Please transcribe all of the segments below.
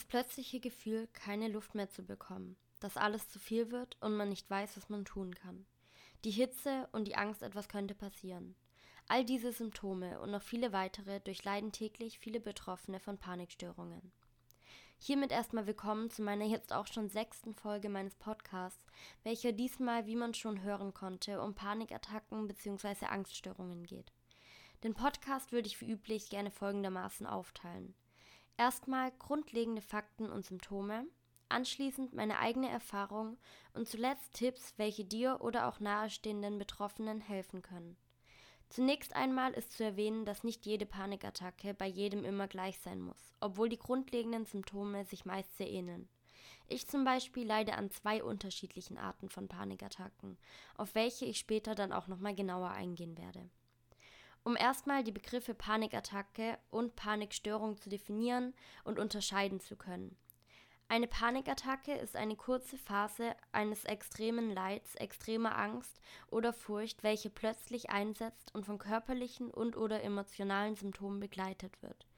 Das plötzliche Gefühl, keine Luft mehr zu bekommen, dass alles zu viel wird und man nicht weiß, was man tun kann. Die Hitze und die Angst, etwas könnte passieren. All diese Symptome und noch viele weitere durchleiden täglich viele Betroffene von Panikstörungen. Hiermit erstmal willkommen zu meiner jetzt auch schon sechsten Folge meines Podcasts, welcher diesmal, wie man schon hören konnte, um Panikattacken bzw. Angststörungen geht. Den Podcast würde ich wie üblich gerne folgendermaßen aufteilen. Erstmal grundlegende Fakten und Symptome, anschließend meine eigene Erfahrung und zuletzt Tipps, welche dir oder auch nahestehenden Betroffenen helfen können. Zunächst einmal ist zu erwähnen, dass nicht jede Panikattacke bei jedem immer gleich sein muss, obwohl die grundlegenden Symptome sich meist sehr ähneln. Ich zum Beispiel leide an zwei unterschiedlichen Arten von Panikattacken, auf welche ich später dann auch nochmal genauer eingehen werde. Um erstmal die Begriffe Panikattacke und Panikstörung zu definieren und unterscheiden zu können. Eine Panikattacke ist eine kurze Phase eines extremen Leids, extremer Angst oder Furcht, welche plötzlich einsetzt und von körperlichen und/oder emotionalen Symptomen begleitet wird.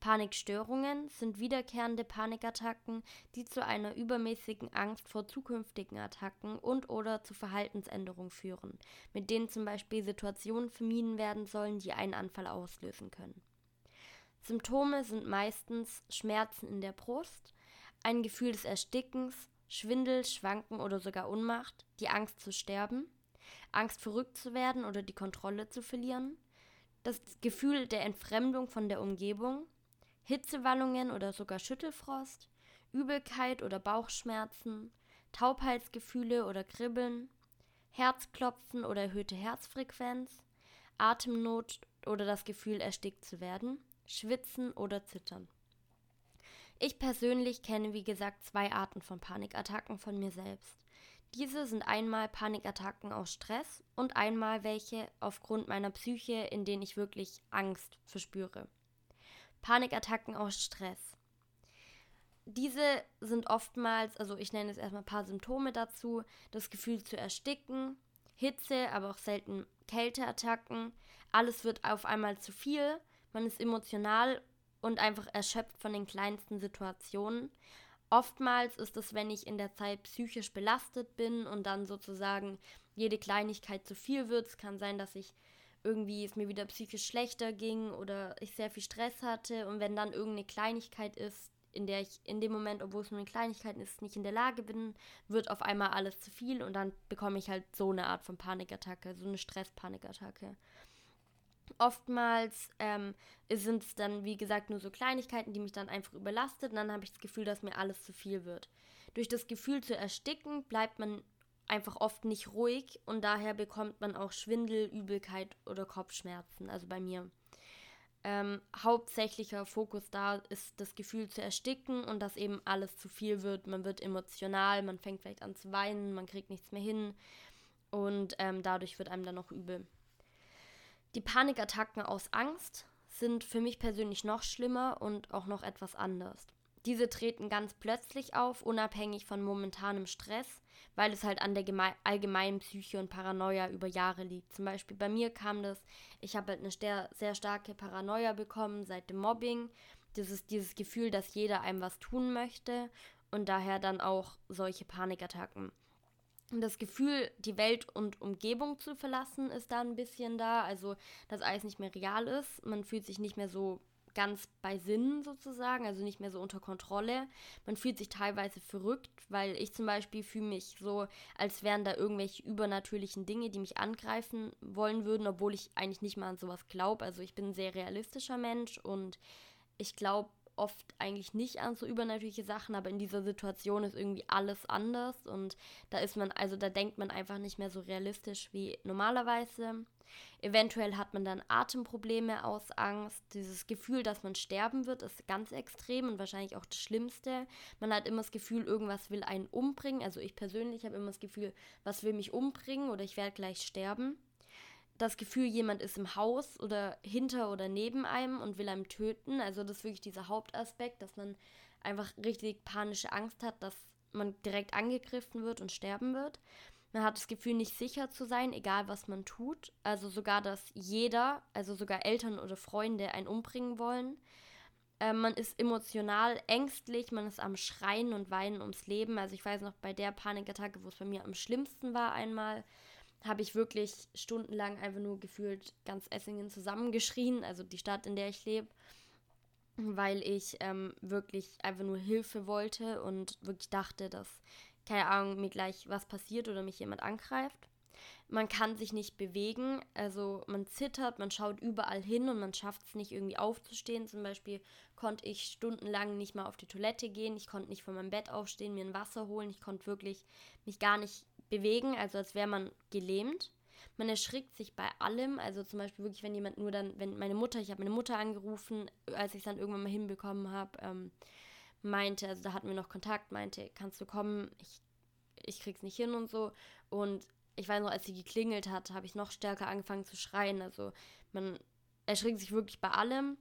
Panikstörungen sind wiederkehrende Panikattacken, die zu einer übermäßigen Angst vor zukünftigen Attacken und/oder zu Verhaltensänderungen führen, mit denen zum Beispiel Situationen vermieden werden sollen, die einen Anfall auslösen können. Symptome sind meistens Schmerzen in der Brust, ein Gefühl des Erstickens, Schwindel, Schwanken oder sogar Unmacht, die Angst zu sterben, Angst verrückt zu werden oder die Kontrolle zu verlieren, das Gefühl der Entfremdung von der Umgebung, Hitzewallungen oder sogar Schüttelfrost, Übelkeit oder Bauchschmerzen, Taubheitsgefühle oder Kribbeln, Herzklopfen oder erhöhte Herzfrequenz, Atemnot oder das Gefühl erstickt zu werden, Schwitzen oder Zittern. Ich persönlich kenne wie gesagt zwei Arten von Panikattacken von mir selbst. Diese sind einmal Panikattacken aus Stress und einmal welche aufgrund meiner Psyche, in denen ich wirklich Angst verspüre. Panikattacken aus Stress. Diese sind oftmals, also ich nenne jetzt erstmal ein paar Symptome dazu, das Gefühl zu ersticken, Hitze, aber auch selten Kälteattacken. Alles wird auf einmal zu viel. Man ist emotional und einfach erschöpft von den kleinsten Situationen. Oftmals ist es, wenn ich in der Zeit psychisch belastet bin und dann sozusagen jede Kleinigkeit zu viel wird. Es kann sein, dass ich irgendwie es mir wieder psychisch schlechter ging oder ich sehr viel Stress hatte und wenn dann irgendeine Kleinigkeit ist, in der ich in dem Moment, obwohl es nur eine Kleinigkeit ist, nicht in der Lage bin, wird auf einmal alles zu viel und dann bekomme ich halt so eine Art von Panikattacke, so eine Stress-Panikattacke. Oftmals ähm, sind es dann, wie gesagt, nur so Kleinigkeiten, die mich dann einfach überlastet und dann habe ich das Gefühl, dass mir alles zu viel wird. Durch das Gefühl zu ersticken bleibt man einfach oft nicht ruhig und daher bekommt man auch Schwindel, Übelkeit oder Kopfschmerzen. Also bei mir. Ähm, hauptsächlicher Fokus da ist das Gefühl zu ersticken und dass eben alles zu viel wird. Man wird emotional, man fängt vielleicht an zu weinen, man kriegt nichts mehr hin und ähm, dadurch wird einem dann noch übel. Die Panikattacken aus Angst sind für mich persönlich noch schlimmer und auch noch etwas anders. Diese treten ganz plötzlich auf, unabhängig von momentanem Stress, weil es halt an der allgemeinen Psyche und Paranoia über Jahre liegt. Zum Beispiel bei mir kam das, ich habe halt eine sehr, sehr starke Paranoia bekommen seit dem Mobbing. Dieses, dieses Gefühl, dass jeder einem was tun möchte und daher dann auch solche Panikattacken. Das Gefühl, die Welt und Umgebung zu verlassen, ist da ein bisschen da. Also, dass alles nicht mehr real ist. Man fühlt sich nicht mehr so ganz bei Sinn sozusagen, also nicht mehr so unter Kontrolle. Man fühlt sich teilweise verrückt, weil ich zum Beispiel fühle mich so, als wären da irgendwelche übernatürlichen Dinge, die mich angreifen wollen würden, obwohl ich eigentlich nicht mal an sowas glaube. Also ich bin ein sehr realistischer Mensch und ich glaube oft eigentlich nicht an so übernatürliche Sachen, aber in dieser Situation ist irgendwie alles anders und da ist man, also da denkt man einfach nicht mehr so realistisch wie normalerweise. Eventuell hat man dann Atemprobleme aus Angst. Dieses Gefühl, dass man sterben wird, ist ganz extrem und wahrscheinlich auch das Schlimmste. Man hat immer das Gefühl, irgendwas will einen umbringen. Also ich persönlich habe immer das Gefühl, was will mich umbringen oder ich werde gleich sterben das Gefühl, jemand ist im Haus oder hinter oder neben einem und will einem töten. Also das ist wirklich dieser Hauptaspekt, dass man einfach richtig panische Angst hat, dass man direkt angegriffen wird und sterben wird. Man hat das Gefühl, nicht sicher zu sein, egal was man tut. Also sogar, dass jeder, also sogar Eltern oder Freunde einen umbringen wollen. äh, man ist emotional ängstlich, man ist am Schreien und Weinen ums Leben. Also ich weiß noch, bei der Panikattacke, wo es bei mir am schlimmsten war einmal, habe ich wirklich stundenlang einfach nur gefühlt ganz Essingen zusammengeschrien, also die Stadt, in der ich lebe, weil ich ähm, wirklich einfach nur Hilfe wollte und wirklich dachte, dass, keine Ahnung, mir gleich was passiert oder mich jemand angreift. Man kann sich nicht bewegen, also man zittert, man schaut überall hin und man schafft es nicht irgendwie aufzustehen. Zum Beispiel konnte ich stundenlang nicht mal auf die Toilette gehen, ich konnte nicht von meinem Bett aufstehen, mir ein Wasser holen, ich konnte wirklich mich gar nicht bewegen, also als wäre man gelähmt. Man erschrickt sich bei allem, also zum Beispiel wirklich, wenn jemand nur dann, wenn meine Mutter, ich habe meine Mutter angerufen, als ich es dann irgendwann mal hinbekommen habe, ähm, meinte, also da hatten wir noch Kontakt, meinte, kannst du kommen, ich, ich krieg's nicht hin und so. Und ich weiß noch, als sie geklingelt hat, habe ich noch stärker angefangen zu schreien. Also man erschrickt sich wirklich bei allem.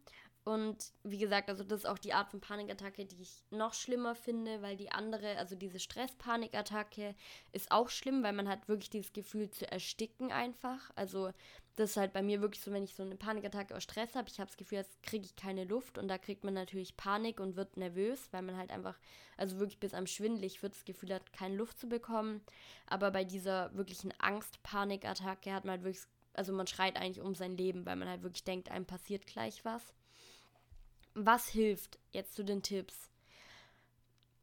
Und wie gesagt, also das ist auch die Art von Panikattacke, die ich noch schlimmer finde, weil die andere, also diese Stress-Panikattacke ist auch schlimm, weil man hat wirklich dieses Gefühl zu ersticken einfach. Also das ist halt bei mir wirklich so, wenn ich so eine Panikattacke aus Stress habe, ich habe das Gefühl, jetzt kriege ich keine Luft und da kriegt man natürlich Panik und wird nervös, weil man halt einfach, also wirklich bis am schwindelig wird, das Gefühl hat, keine Luft zu bekommen. Aber bei dieser wirklichen Angst-Panikattacke hat man halt wirklich, also man schreit eigentlich um sein Leben, weil man halt wirklich denkt, einem passiert gleich was was hilft jetzt zu den Tipps?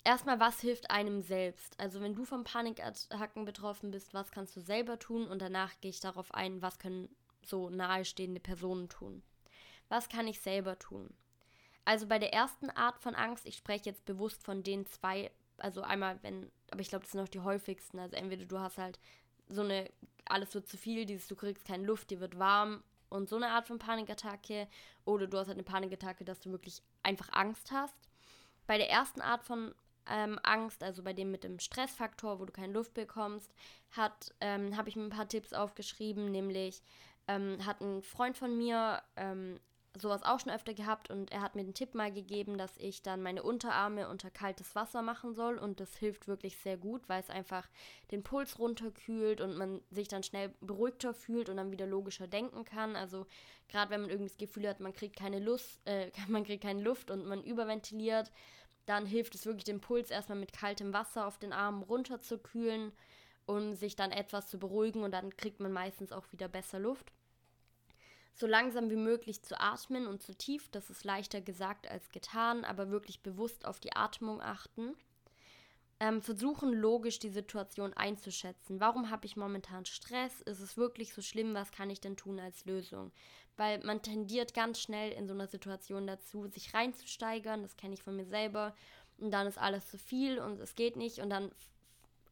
Erstmal, was hilft einem selbst? Also, wenn du von Panikattacken betroffen bist, was kannst du selber tun? Und danach gehe ich darauf ein, was können so nahestehende Personen tun. Was kann ich selber tun? Also bei der ersten Art von Angst, ich spreche jetzt bewusst von den zwei, also einmal, wenn, aber ich glaube, das sind auch die häufigsten. Also entweder du hast halt so eine, alles wird zu viel, dieses, du kriegst keine Luft, dir wird warm und so eine Art von Panikattacke. Oder du hast halt eine Panikattacke, dass du wirklich einfach Angst hast. Bei der ersten Art von ähm, Angst, also bei dem mit dem Stressfaktor, wo du keine Luft bekommst, ähm, habe ich mir ein paar Tipps aufgeschrieben, nämlich ähm, hat ein Freund von mir ähm, sowas auch schon öfter gehabt und er hat mir den Tipp mal gegeben, dass ich dann meine Unterarme unter kaltes Wasser machen soll und das hilft wirklich sehr gut, weil es einfach den Puls runterkühlt und man sich dann schnell beruhigter fühlt und dann wieder logischer denken kann. Also gerade wenn man irgendwie das Gefühl hat, man kriegt keine Lust, äh, man kriegt keine Luft und man überventiliert, dann hilft es wirklich den Puls erstmal mit kaltem Wasser auf den Armen runterzukühlen und sich dann etwas zu beruhigen und dann kriegt man meistens auch wieder besser Luft so langsam wie möglich zu atmen und zu tief. Das ist leichter gesagt als getan, aber wirklich bewusst auf die Atmung achten. Ähm, versuchen logisch die Situation einzuschätzen. Warum habe ich momentan Stress? Ist es wirklich so schlimm? Was kann ich denn tun als Lösung? Weil man tendiert ganz schnell in so einer Situation dazu, sich reinzusteigern. Das kenne ich von mir selber. Und dann ist alles zu viel und es geht nicht. Und dann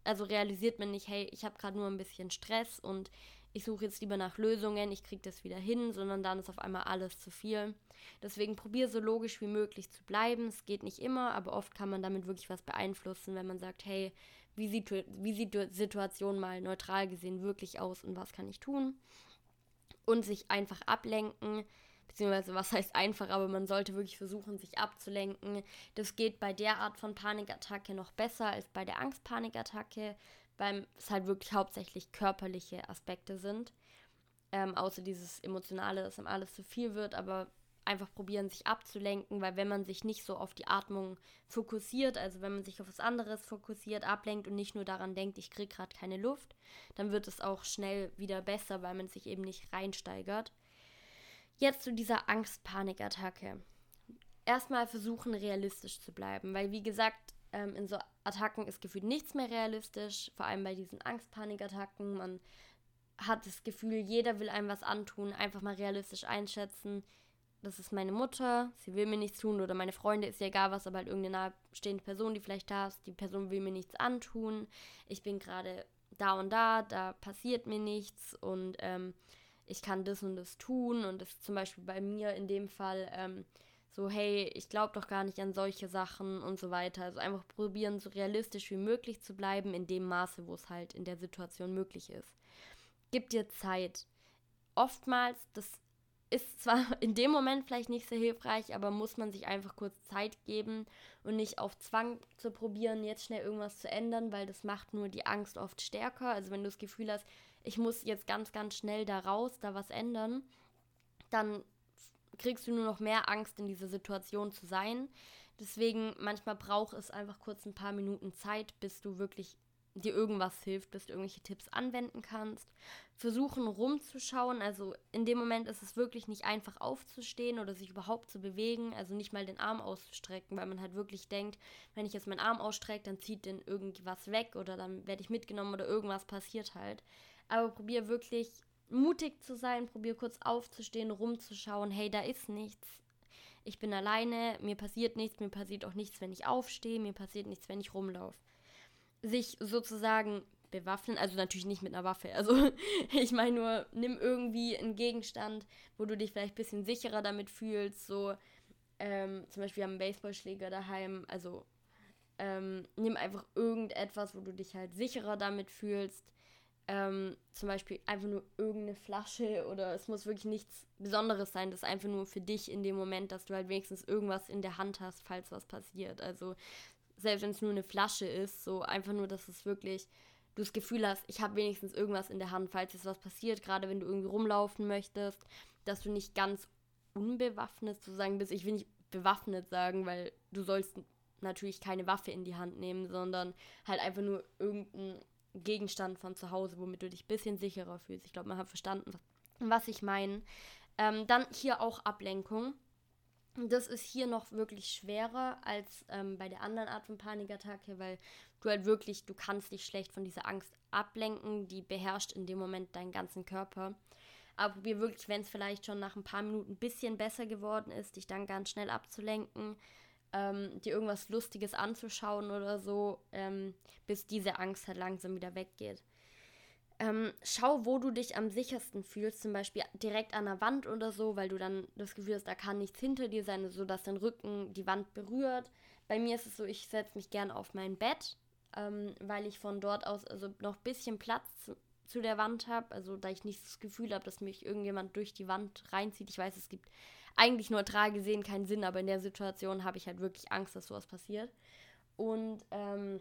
also realisiert man nicht, hey, ich habe gerade nur ein bisschen Stress und ich suche jetzt lieber nach Lösungen, ich kriege das wieder hin, sondern dann ist auf einmal alles zu viel. Deswegen probiere so logisch wie möglich zu bleiben. Es geht nicht immer, aber oft kann man damit wirklich was beeinflussen, wenn man sagt, hey, wie sieht, wie sieht die Situation mal neutral gesehen wirklich aus und was kann ich tun? Und sich einfach ablenken, beziehungsweise was heißt einfach, aber man sollte wirklich versuchen, sich abzulenken. Das geht bei der Art von Panikattacke noch besser als bei der Angstpanikattacke weil es halt wirklich hauptsächlich körperliche Aspekte sind. Ähm, außer dieses Emotionale, dass ihm alles zu viel wird, aber einfach probieren, sich abzulenken, weil wenn man sich nicht so auf die Atmung fokussiert, also wenn man sich auf was anderes fokussiert, ablenkt und nicht nur daran denkt, ich kriege gerade keine Luft, dann wird es auch schnell wieder besser, weil man sich eben nicht reinsteigert. Jetzt zu dieser Angst-Panik-Attacke. Erstmal versuchen, realistisch zu bleiben, weil wie gesagt, ähm, in so Attacken ist gefühlt nichts mehr realistisch, vor allem bei diesen Angst-Panik-Attacken. Man hat das Gefühl, jeder will einem was antun, einfach mal realistisch einschätzen. Das ist meine Mutter, sie will mir nichts tun oder meine Freunde, ist ja egal was, aber halt irgendeine nahestehende Person, die vielleicht da ist, die Person will mir nichts antun. Ich bin gerade da und da, da passiert mir nichts und ähm, ich kann das und das tun und das ist zum Beispiel bei mir in dem Fall ähm, so, hey, ich glaube doch gar nicht an solche Sachen und so weiter. Also einfach probieren, so realistisch wie möglich zu bleiben, in dem Maße, wo es halt in der Situation möglich ist. Gib dir Zeit. Oftmals, das ist zwar in dem Moment vielleicht nicht sehr hilfreich, aber muss man sich einfach kurz Zeit geben und nicht auf Zwang zu probieren, jetzt schnell irgendwas zu ändern, weil das macht nur die Angst oft stärker. Also wenn du das Gefühl hast, ich muss jetzt ganz, ganz schnell da raus, da was ändern, dann kriegst du nur noch mehr Angst, in dieser Situation zu sein. Deswegen manchmal braucht es einfach kurz ein paar Minuten Zeit, bis du wirklich dir irgendwas hilft, bis du irgendwelche Tipps anwenden kannst. Versuchen rumzuschauen, also in dem Moment ist es wirklich nicht einfach aufzustehen oder sich überhaupt zu bewegen, also nicht mal den Arm auszustrecken, weil man halt wirklich denkt, wenn ich jetzt meinen Arm ausstrecke, dann zieht den irgendwas weg oder dann werde ich mitgenommen oder irgendwas passiert halt. Aber probier wirklich mutig zu sein, probier kurz aufzustehen, rumzuschauen, hey, da ist nichts. Ich bin alleine, mir passiert nichts, mir passiert auch nichts, wenn ich aufstehe, mir passiert nichts, wenn ich rumlaufe sich sozusagen bewaffnen, also natürlich nicht mit einer Waffe. Also ich meine nur, nimm irgendwie einen Gegenstand, wo du dich vielleicht ein bisschen sicherer damit fühlst. So ähm, zum Beispiel wir haben einen Baseballschläger daheim. Also ähm, nimm einfach irgendetwas, wo du dich halt sicherer damit fühlst. Ähm, zum Beispiel einfach nur irgendeine Flasche oder es muss wirklich nichts Besonderes sein. Das ist einfach nur für dich in dem Moment, dass du halt wenigstens irgendwas in der Hand hast, falls was passiert. Also selbst wenn es nur eine Flasche ist, so einfach nur, dass es wirklich du das Gefühl hast, ich habe wenigstens irgendwas in der Hand, falls jetzt was passiert, gerade wenn du irgendwie rumlaufen möchtest, dass du nicht ganz unbewaffnet sozusagen bist. Ich will nicht bewaffnet sagen, weil du sollst natürlich keine Waffe in die Hand nehmen, sondern halt einfach nur irgendein Gegenstand von zu Hause, womit du dich ein bisschen sicherer fühlst. Ich glaube, man hat verstanden, was ich meine. Ähm, dann hier auch Ablenkung. Das ist hier noch wirklich schwerer als ähm, bei der anderen Art von Panikattacke, weil du halt wirklich, du kannst dich schlecht von dieser Angst ablenken, die beherrscht in dem Moment deinen ganzen Körper. Aber probier wirklich, wenn es vielleicht schon nach ein paar Minuten ein bisschen besser geworden ist, dich dann ganz schnell abzulenken, ähm, dir irgendwas Lustiges anzuschauen oder so, ähm, bis diese Angst halt langsam wieder weggeht. Ähm, schau, wo du dich am sichersten fühlst, zum Beispiel direkt an der Wand oder so, weil du dann das Gefühl hast, da kann nichts hinter dir sein, sodass dein Rücken die Wand berührt. Bei mir ist es so, ich setze mich gerne auf mein Bett, ähm, weil ich von dort aus also noch ein bisschen Platz zu, zu der Wand habe, also da ich nicht das Gefühl habe, dass mich irgendjemand durch die Wand reinzieht. Ich weiß, es gibt eigentlich neutral gesehen keinen Sinn, aber in der Situation habe ich halt wirklich Angst, dass sowas passiert. Und ähm,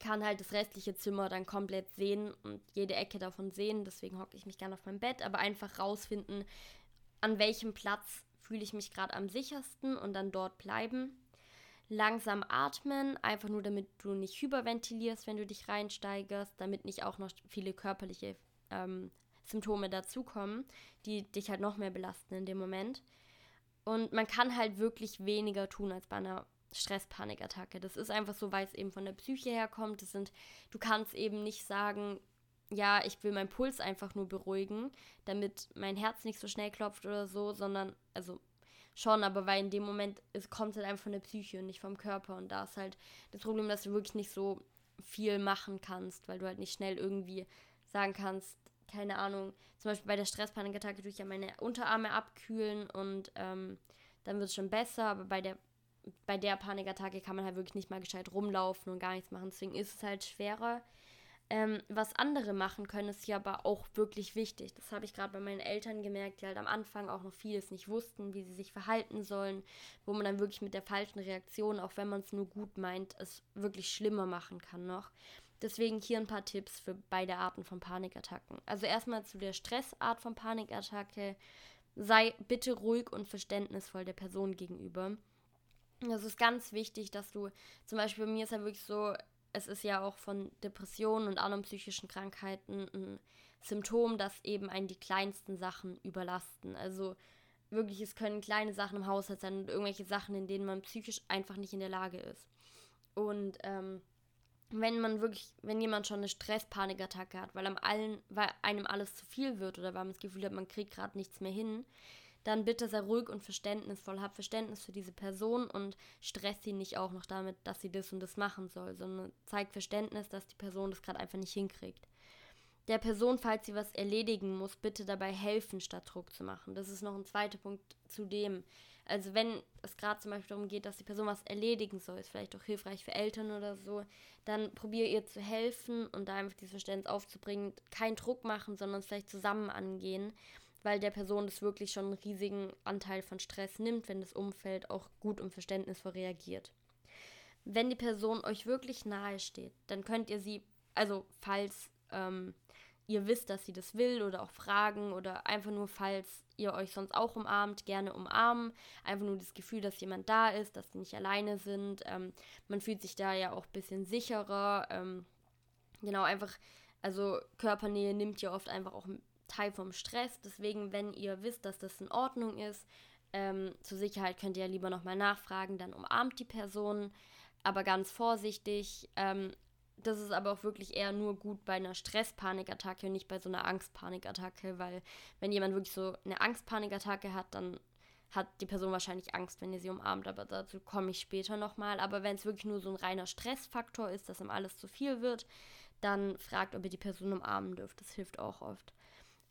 kann halt das restliche Zimmer dann komplett sehen und jede Ecke davon sehen. Deswegen hocke ich mich gerne auf meinem Bett, aber einfach rausfinden, an welchem Platz fühle ich mich gerade am sichersten und dann dort bleiben. Langsam atmen, einfach nur damit du nicht hyperventilierst, wenn du dich reinsteigerst, damit nicht auch noch viele körperliche ähm, Symptome dazukommen, die dich halt noch mehr belasten in dem Moment. Und man kann halt wirklich weniger tun als bei einer Stress-Panikattacke. Das ist einfach so, weil es eben von der Psyche herkommt. Das sind, du kannst eben nicht sagen, ja, ich will meinen Puls einfach nur beruhigen, damit mein Herz nicht so schnell klopft oder so, sondern, also schon, aber weil in dem Moment, es kommt halt einfach von der Psyche und nicht vom Körper. Und da ist halt das Problem, dass du wirklich nicht so viel machen kannst, weil du halt nicht schnell irgendwie sagen kannst, keine Ahnung, zum Beispiel bei der Stresspanikattacke tue ich ja meine Unterarme abkühlen und ähm, dann wird es schon besser, aber bei der bei der Panikattacke kann man halt wirklich nicht mal gescheit rumlaufen und gar nichts machen. Deswegen ist es halt schwerer. Ähm, was andere machen können, ist hier aber auch wirklich wichtig. Das habe ich gerade bei meinen Eltern gemerkt, die halt am Anfang auch noch vieles nicht wussten, wie sie sich verhalten sollen, wo man dann wirklich mit der falschen Reaktion, auch wenn man es nur gut meint, es wirklich schlimmer machen kann noch. Deswegen hier ein paar Tipps für beide Arten von Panikattacken. Also erstmal zu der Stressart von Panikattacke. Sei bitte ruhig und verständnisvoll der Person gegenüber. Das ist ganz wichtig, dass du, zum Beispiel bei mir ist ja wirklich so, es ist ja auch von Depressionen und anderen psychischen Krankheiten ein Symptom, dass eben einen die kleinsten Sachen überlasten. Also wirklich, es können kleine Sachen im Haushalt sein und irgendwelche Sachen, in denen man psychisch einfach nicht in der Lage ist. Und ähm, wenn man wirklich, wenn jemand schon eine Stress-Panikattacke hat, weil, allen, weil einem alles zu viel wird oder weil man das Gefühl hat, man kriegt gerade nichts mehr hin, dann bitte sei ruhig und verständnisvoll. Hab Verständnis für diese Person und stress sie nicht auch noch damit, dass sie das und das machen soll, sondern zeig Verständnis, dass die Person das gerade einfach nicht hinkriegt. Der Person, falls sie was erledigen muss, bitte dabei helfen, statt Druck zu machen. Das ist noch ein zweiter Punkt zu dem. Also wenn es gerade zum Beispiel darum geht, dass die Person was erledigen soll, ist vielleicht auch hilfreich für Eltern oder so, dann probiere ihr zu helfen und da einfach dieses Verständnis aufzubringen. Kein Druck machen, sondern es vielleicht zusammen angehen weil der Person das wirklich schon einen riesigen Anteil von Stress nimmt, wenn das Umfeld auch gut und verständnisvoll reagiert. Wenn die Person euch wirklich nahe steht, dann könnt ihr sie, also falls ähm, ihr wisst, dass sie das will oder auch fragen oder einfach nur, falls ihr euch sonst auch umarmt, gerne umarmen. Einfach nur das Gefühl, dass jemand da ist, dass sie nicht alleine sind. Ähm, man fühlt sich da ja auch ein bisschen sicherer. Ähm, genau, einfach, also Körpernähe nimmt ja oft einfach auch einen Teil vom Stress. Deswegen, wenn ihr wisst, dass das in Ordnung ist, ähm, zur Sicherheit könnt ihr ja lieber nochmal nachfragen, dann umarmt die Person, aber ganz vorsichtig. Ähm, das ist aber auch wirklich eher nur gut bei einer Stress-Panikattacke und nicht bei so einer Angst-Panikattacke, weil wenn jemand wirklich so eine Angst-Panikattacke hat, dann hat die Person wahrscheinlich Angst, wenn ihr sie umarmt, aber dazu komme ich später nochmal. Aber wenn es wirklich nur so ein reiner Stressfaktor ist, dass ihm alles zu viel wird, dann fragt, ob ihr die Person umarmen dürft. Das hilft auch oft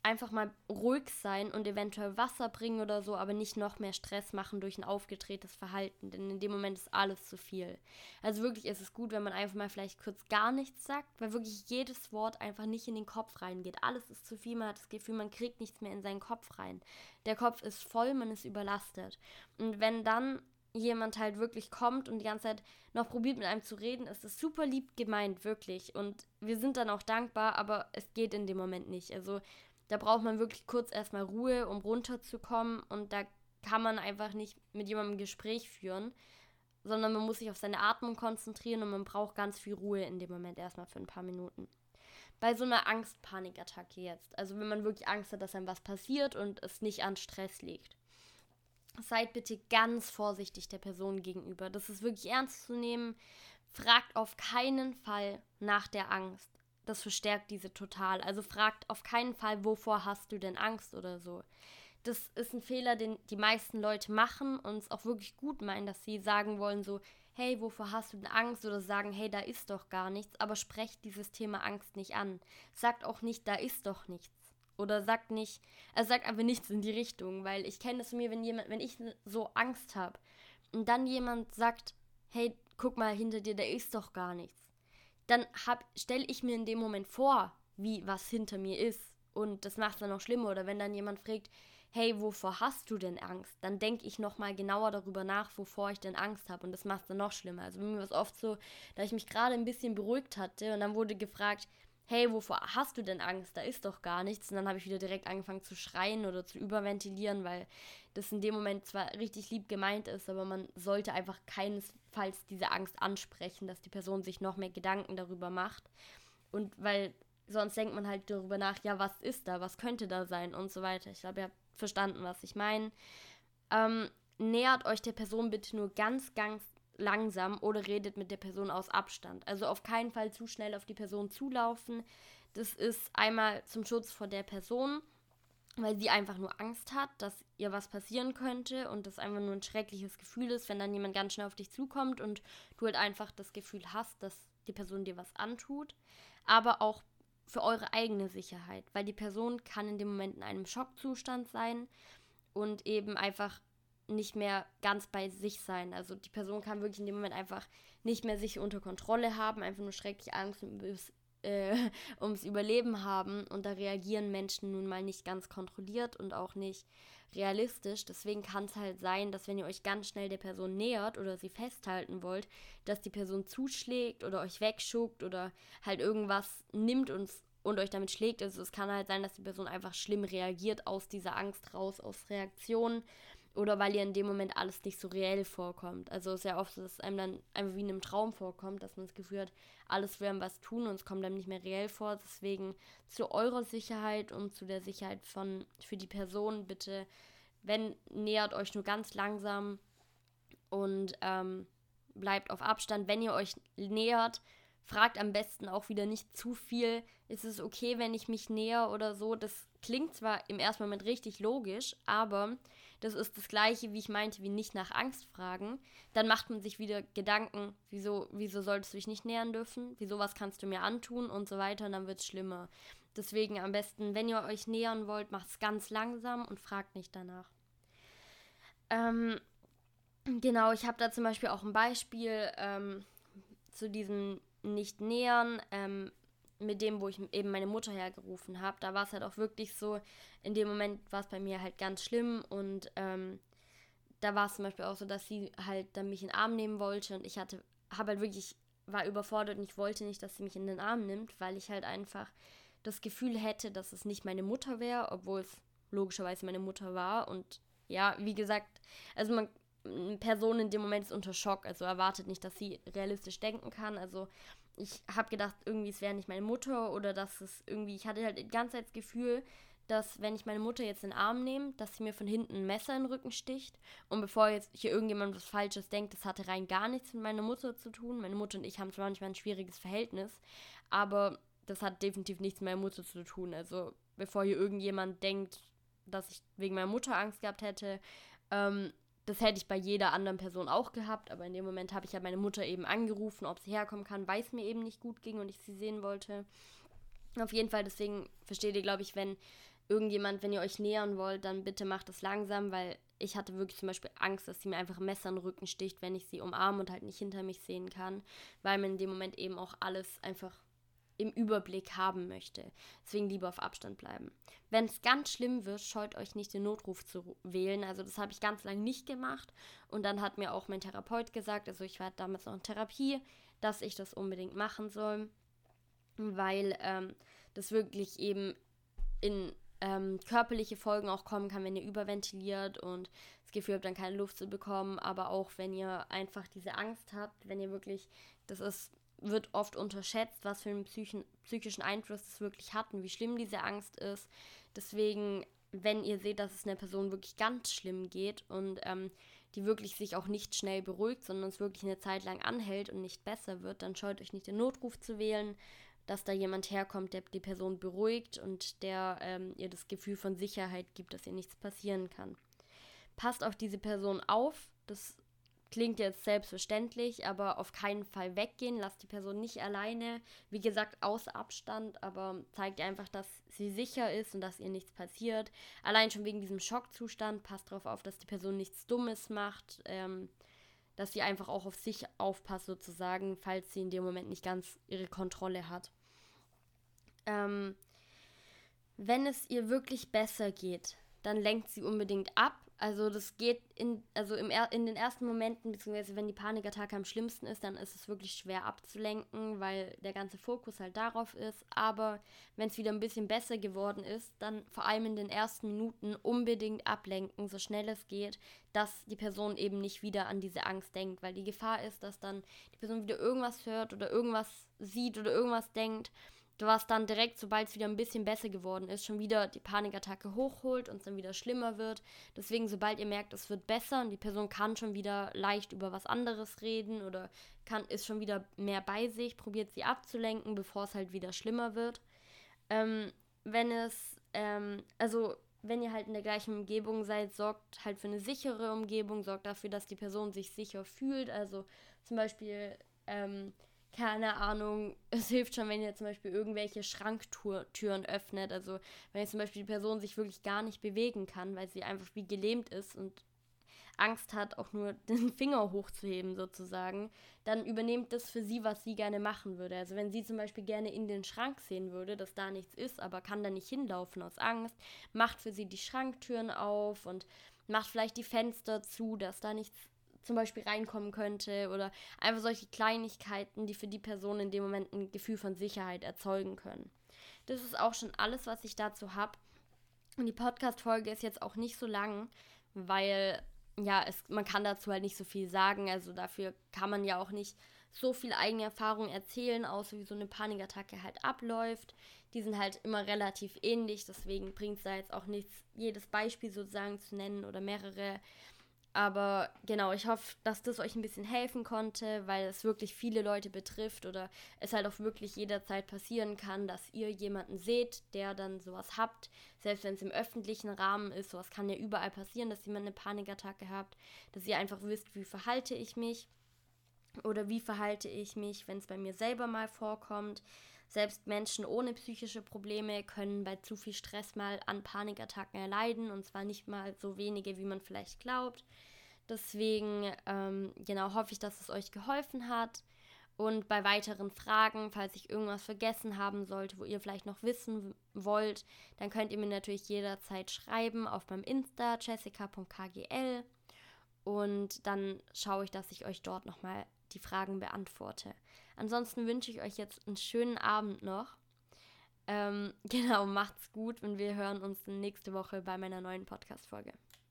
einfach mal ruhig sein und eventuell Wasser bringen oder so, aber nicht noch mehr Stress machen durch ein aufgedrehtes Verhalten, denn in dem Moment ist alles zu viel. Also wirklich ist es gut, wenn man einfach mal vielleicht kurz gar nichts sagt, weil wirklich jedes Wort einfach nicht in den Kopf reingeht. Alles ist zu viel, man hat das Gefühl, man kriegt nichts mehr in seinen Kopf rein. Der Kopf ist voll, man ist überlastet. Und wenn dann jemand halt wirklich kommt und die ganze Zeit noch probiert mit einem zu reden, ist es super lieb gemeint, wirklich. Und wir sind dann auch dankbar, aber es geht in dem Moment nicht. Also da braucht man wirklich kurz erstmal Ruhe, um runterzukommen und da kann man einfach nicht mit jemandem ein Gespräch führen, sondern man muss sich auf seine Atmung konzentrieren und man braucht ganz viel Ruhe in dem Moment erstmal für ein paar Minuten. Bei so einer Angst-Panikattacke jetzt, also wenn man wirklich Angst hat, dass einem was passiert und es nicht an Stress liegt, seid bitte ganz vorsichtig der Person gegenüber. Das ist wirklich ernst zu nehmen. Fragt auf keinen Fall nach der Angst das verstärkt diese total. Also fragt auf keinen Fall, wovor hast du denn Angst oder so. Das ist ein Fehler, den die meisten Leute machen und es auch wirklich gut meinen, dass sie sagen wollen so, hey, wovor hast du denn Angst? Oder sagen, hey, da ist doch gar nichts, aber sprecht dieses Thema Angst nicht an. Sagt auch nicht, da ist doch nichts. Oder sagt nicht, also sagt einfach nichts in die Richtung, weil ich kenne das von mir, wenn jemand, wenn ich so Angst habe und dann jemand sagt, hey, guck mal hinter dir, da ist doch gar nichts dann stelle ich mir in dem Moment vor, wie was hinter mir ist. Und das macht es dann noch schlimmer. Oder wenn dann jemand fragt, hey, wovor hast du denn Angst? Dann denke ich nochmal genauer darüber nach, wovor ich denn Angst habe. Und das macht es dann noch schlimmer. Also mir war es oft so, da ich mich gerade ein bisschen beruhigt hatte und dann wurde gefragt, hey, wovor hast du denn Angst? Da ist doch gar nichts. Und dann habe ich wieder direkt angefangen zu schreien oder zu überventilieren, weil das in dem Moment zwar richtig lieb gemeint ist, aber man sollte einfach keinesfalls diese Angst ansprechen, dass die Person sich noch mehr Gedanken darüber macht. Und weil sonst denkt man halt darüber nach, ja, was ist da, was könnte da sein und so weiter. Ich glaube, ihr habt verstanden, was ich meine. Ähm, nähert euch der Person bitte nur ganz, ganz langsam oder redet mit der Person aus Abstand. Also auf keinen Fall zu schnell auf die Person zulaufen. Das ist einmal zum Schutz vor der Person, weil sie einfach nur Angst hat, dass ihr was passieren könnte und das einfach nur ein schreckliches Gefühl ist, wenn dann jemand ganz schnell auf dich zukommt und du halt einfach das Gefühl hast, dass die Person dir was antut. Aber auch für eure eigene Sicherheit, weil die Person kann in dem Moment in einem Schockzustand sein und eben einfach nicht mehr ganz bei sich sein. Also die Person kann wirklich in dem Moment einfach nicht mehr sich unter Kontrolle haben, einfach nur schrecklich Angst ums, äh, ums Überleben haben. Und da reagieren Menschen nun mal nicht ganz kontrolliert und auch nicht realistisch. Deswegen kann es halt sein, dass wenn ihr euch ganz schnell der Person nähert oder sie festhalten wollt, dass die Person zuschlägt oder euch wegschuckt oder halt irgendwas nimmt und, und euch damit schlägt. Also es kann halt sein, dass die Person einfach schlimm reagiert aus dieser Angst raus, aus Reaktionen oder weil ihr in dem Moment alles nicht so reell vorkommt. Also sehr oft, dass es einem dann einfach wie in einem Traum vorkommt, dass man das Gefühl hat, alles will einem was tun und es kommt einem nicht mehr reell vor. Deswegen zu eurer Sicherheit und zu der Sicherheit von für die Person bitte, wenn nähert euch nur ganz langsam und ähm, bleibt auf Abstand. Wenn ihr euch nähert, fragt am besten auch wieder nicht zu viel. Ist es okay, wenn ich mich näher oder so? Das klingt zwar im ersten Moment richtig logisch, aber das ist das gleiche, wie ich meinte, wie nicht nach Angst fragen. Dann macht man sich wieder Gedanken, wieso, wieso solltest du dich nicht nähern dürfen? Wieso was kannst du mir antun und so weiter und dann wird es schlimmer. Deswegen am besten, wenn ihr euch nähern wollt, macht es ganz langsam und fragt nicht danach. Ähm, genau, ich habe da zum Beispiel auch ein Beispiel ähm, zu diesem Nicht-Nähern. Ähm, mit dem, wo ich eben meine Mutter hergerufen habe, da war es halt auch wirklich so, in dem Moment war es bei mir halt ganz schlimm und ähm, da war es zum Beispiel auch so, dass sie halt dann mich in den Arm nehmen wollte und ich hatte, habe halt wirklich, war überfordert und ich wollte nicht, dass sie mich in den Arm nimmt, weil ich halt einfach das Gefühl hätte, dass es nicht meine Mutter wäre, obwohl es logischerweise meine Mutter war. Und ja, wie gesagt, also man, eine Person in dem Moment ist unter Schock, also erwartet nicht, dass sie realistisch denken kann. Also ich habe gedacht, irgendwie es wäre nicht meine Mutter oder dass es irgendwie, ich hatte halt die ganze Zeit das Gefühl, dass wenn ich meine Mutter jetzt in den Arm nehme, dass sie mir von hinten ein Messer in den Rücken sticht. Und bevor jetzt hier irgendjemand was Falsches denkt, das hatte rein gar nichts mit meiner Mutter zu tun. Meine Mutter und ich haben zwar manchmal ein schwieriges Verhältnis, aber das hat definitiv nichts mit meiner Mutter zu tun. Also bevor hier irgendjemand denkt, dass ich wegen meiner Mutter Angst gehabt hätte, ähm, das hätte ich bei jeder anderen Person auch gehabt, aber in dem Moment habe ich ja meine Mutter eben angerufen, ob sie herkommen kann, weil es mir eben nicht gut ging und ich sie sehen wollte. Auf jeden Fall, deswegen versteht ihr, glaube ich, wenn irgendjemand, wenn ihr euch nähern wollt, dann bitte macht es langsam, weil ich hatte wirklich zum Beispiel Angst, dass sie mir einfach ein Messer in den Rücken sticht, wenn ich sie umarme und halt nicht hinter mich sehen kann, weil man in dem Moment eben auch alles einfach im Überblick haben möchte. Deswegen lieber auf Abstand bleiben. Wenn es ganz schlimm wird, scheut euch nicht den Notruf zu wählen. Also das habe ich ganz lange nicht gemacht. Und dann hat mir auch mein Therapeut gesagt, also ich war damals noch in Therapie, dass ich das unbedingt machen soll, weil ähm, das wirklich eben in ähm, körperliche Folgen auch kommen kann, wenn ihr überventiliert und das Gefühl habt, dann keine Luft zu bekommen, aber auch wenn ihr einfach diese Angst habt, wenn ihr wirklich, das ist wird oft unterschätzt, was für einen psychischen, psychischen Einfluss das wirklich hat und wie schlimm diese Angst ist. Deswegen, wenn ihr seht, dass es einer Person wirklich ganz schlimm geht und ähm, die wirklich sich auch nicht schnell beruhigt, sondern es wirklich eine Zeit lang anhält und nicht besser wird, dann scheut euch nicht den Notruf zu wählen, dass da jemand herkommt, der die Person beruhigt und der ähm, ihr das Gefühl von Sicherheit gibt, dass ihr nichts passieren kann. Passt auf diese Person auf. Das klingt jetzt selbstverständlich, aber auf keinen Fall weggehen. Lasst die Person nicht alleine. Wie gesagt, aus Abstand, aber zeigt einfach, dass sie sicher ist und dass ihr nichts passiert. Allein schon wegen diesem Schockzustand, passt darauf auf, dass die Person nichts Dummes macht. Ähm, dass sie einfach auch auf sich aufpasst, sozusagen, falls sie in dem Moment nicht ganz ihre Kontrolle hat. Ähm, wenn es ihr wirklich besser geht, dann lenkt sie unbedingt ab also das geht in, also im, in den ersten Momenten, beziehungsweise wenn die Panikattacke am schlimmsten ist, dann ist es wirklich schwer abzulenken, weil der ganze Fokus halt darauf ist. Aber wenn es wieder ein bisschen besser geworden ist, dann vor allem in den ersten Minuten unbedingt ablenken, so schnell es geht, dass die Person eben nicht wieder an diese Angst denkt. Weil die Gefahr ist, dass dann die Person wieder irgendwas hört oder irgendwas sieht oder irgendwas denkt was dann direkt, sobald es wieder ein bisschen besser geworden ist, schon wieder die Panikattacke hochholt und es dann wieder schlimmer wird. Deswegen, sobald ihr merkt, es wird besser und die Person kann schon wieder leicht über was anderes reden oder kann, ist schon wieder mehr bei sich, probiert sie abzulenken, bevor es halt wieder schlimmer wird. Ähm, wenn es, ähm, also wenn ihr halt in der gleichen Umgebung seid, sorgt halt für eine sichere Umgebung, sorgt dafür, dass die Person sich sicher fühlt. Also zum Beispiel, ähm, keine Ahnung, es hilft schon, wenn ihr zum Beispiel irgendwelche Schranktüren öffnet. Also wenn jetzt zum Beispiel die Person sich wirklich gar nicht bewegen kann, weil sie einfach wie gelähmt ist und Angst hat, auch nur den Finger hochzuheben sozusagen, dann übernehmt das für sie, was sie gerne machen würde. Also wenn sie zum Beispiel gerne in den Schrank sehen würde, dass da nichts ist, aber kann da nicht hinlaufen aus Angst, macht für sie die Schranktüren auf und macht vielleicht die Fenster zu, dass da nichts zum Beispiel reinkommen könnte oder einfach solche Kleinigkeiten, die für die Person in dem Moment ein Gefühl von Sicherheit erzeugen können. Das ist auch schon alles, was ich dazu habe. Und die Podcast-Folge ist jetzt auch nicht so lang, weil ja, es, man kann dazu halt nicht so viel sagen. Also dafür kann man ja auch nicht so viel eigene Erfahrung erzählen, außer wie so eine Panikattacke halt abläuft. Die sind halt immer relativ ähnlich, deswegen bringt es da jetzt auch nichts, jedes Beispiel sozusagen zu nennen oder mehrere. Aber genau, ich hoffe, dass das euch ein bisschen helfen konnte, weil es wirklich viele Leute betrifft oder es halt auch wirklich jederzeit passieren kann, dass ihr jemanden seht, der dann sowas habt. Selbst wenn es im öffentlichen Rahmen ist, sowas kann ja überall passieren, dass jemand eine Panikattacke habt, dass ihr einfach wisst, wie verhalte ich mich oder wie verhalte ich mich, wenn es bei mir selber mal vorkommt. Selbst Menschen ohne psychische Probleme können bei zu viel Stress mal an Panikattacken erleiden und zwar nicht mal so wenige, wie man vielleicht glaubt. Deswegen, ähm, genau, hoffe ich, dass es euch geholfen hat. Und bei weiteren Fragen, falls ich irgendwas vergessen haben sollte, wo ihr vielleicht noch wissen wollt, dann könnt ihr mir natürlich jederzeit schreiben auf meinem Insta jessica.kgl und dann schaue ich, dass ich euch dort nochmal die Fragen beantworte. Ansonsten wünsche ich euch jetzt einen schönen Abend noch. Ähm, genau, macht's gut und wir hören uns nächste Woche bei meiner neuen Podcast-Folge.